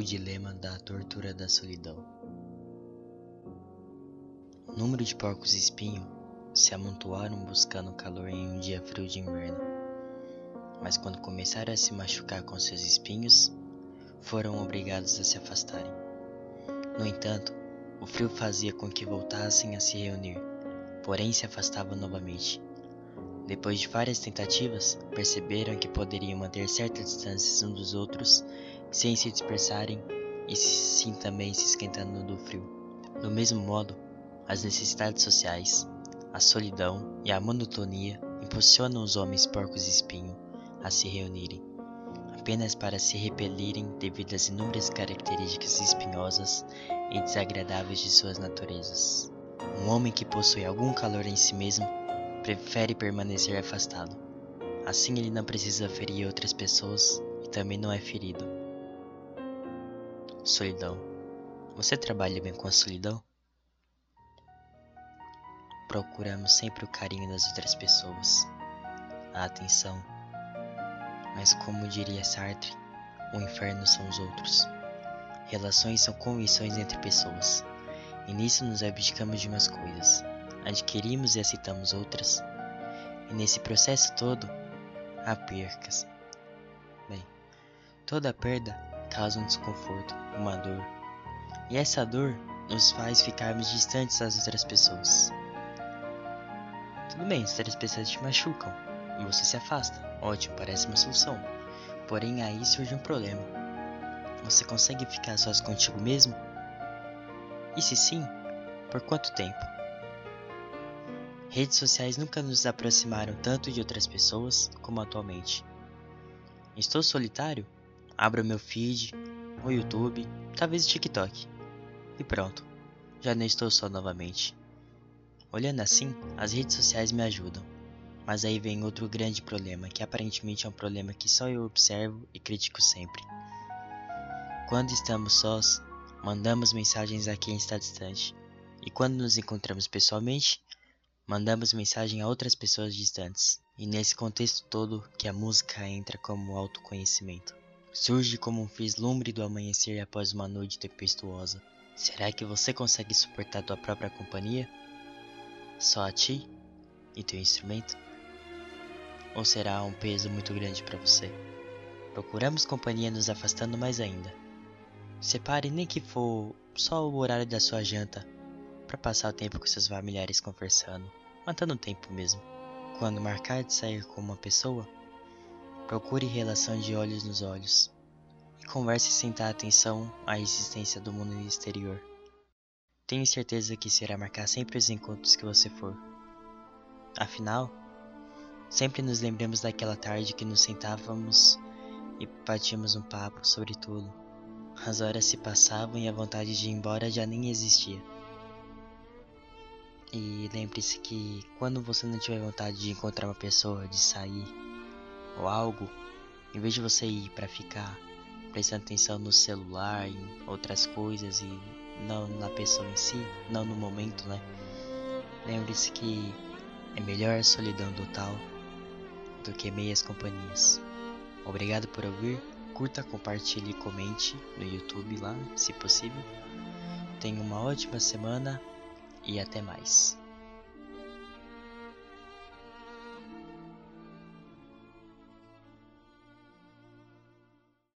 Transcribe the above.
O dilema da tortura da solidão. O número de porcos espinho se amontoaram buscando calor em um dia frio de inverno. Mas quando começaram a se machucar com seus espinhos, foram obrigados a se afastarem. No entanto, o frio fazia com que voltassem a se reunir, porém se afastavam novamente. Depois de várias tentativas, perceberam que poderiam manter certas distâncias uns dos outros sem se dispersarem e sim também se esquentando do frio. Do mesmo modo, as necessidades sociais, a solidão e a monotonia impulsionam os homens porcos espinho a se reunirem, apenas para se repelirem devido às inúmeras características espinhosas e desagradáveis de suas naturezas. Um homem que possui algum calor em si mesmo prefere permanecer afastado. Assim ele não precisa ferir outras pessoas e também não é ferido. Solidão. Você trabalha bem com a solidão? Procuramos sempre o carinho das outras pessoas, a atenção. Mas como diria Sartre, o inferno são os outros. Relações são convenções entre pessoas, e nisso nos abdicamos de umas coisas, adquirimos e aceitamos outras, e nesse processo todo há percas. Bem, toda perda causa um desconforto, uma dor. E essa dor nos faz ficarmos distantes das outras pessoas. Tudo bem, as outras pessoas te machucam e você se afasta. Ótimo, parece uma solução. Porém, aí surge um problema. Você consegue ficar sós contigo mesmo? E se sim, por quanto tempo? Redes sociais nunca nos aproximaram tanto de outras pessoas como atualmente. Estou solitário? Abro meu feed, o YouTube, talvez o TikTok. E pronto, já não estou só novamente. Olhando assim, as redes sociais me ajudam. Mas aí vem outro grande problema, que aparentemente é um problema que só eu observo e critico sempre. Quando estamos sós, mandamos mensagens a quem está distante. E quando nos encontramos pessoalmente, mandamos mensagem a outras pessoas distantes. E nesse contexto todo que a música entra como autoconhecimento. Surge como um vislumbre do amanhecer após uma noite tempestuosa. Será que você consegue suportar tua própria companhia? Só a ti e teu instrumento? Ou será um peso muito grande para você? Procuramos companhia nos afastando mais ainda. Separe nem que for só o horário da sua janta para passar o tempo com seus familiares conversando, matando o tempo mesmo. Quando marcar de sair com uma pessoa, Procure relação de olhos nos olhos e converse sem dar atenção à existência do mundo exterior. Tenho certeza que será marcar sempre os encontros que você for. Afinal, sempre nos lembramos daquela tarde que nos sentávamos e batíamos um papo sobre tudo. As horas se passavam e a vontade de ir embora já nem existia. E lembre-se que quando você não tiver vontade de encontrar uma pessoa, de sair, ou algo, em vez de você ir para ficar prestando atenção no celular e outras coisas e não na pessoa em si, não no momento, né? Lembre-se que é melhor a solidão total do que meias companhias. Obrigado por ouvir, curta, compartilhe e comente no YouTube lá, se possível. Tenha uma ótima semana e até mais.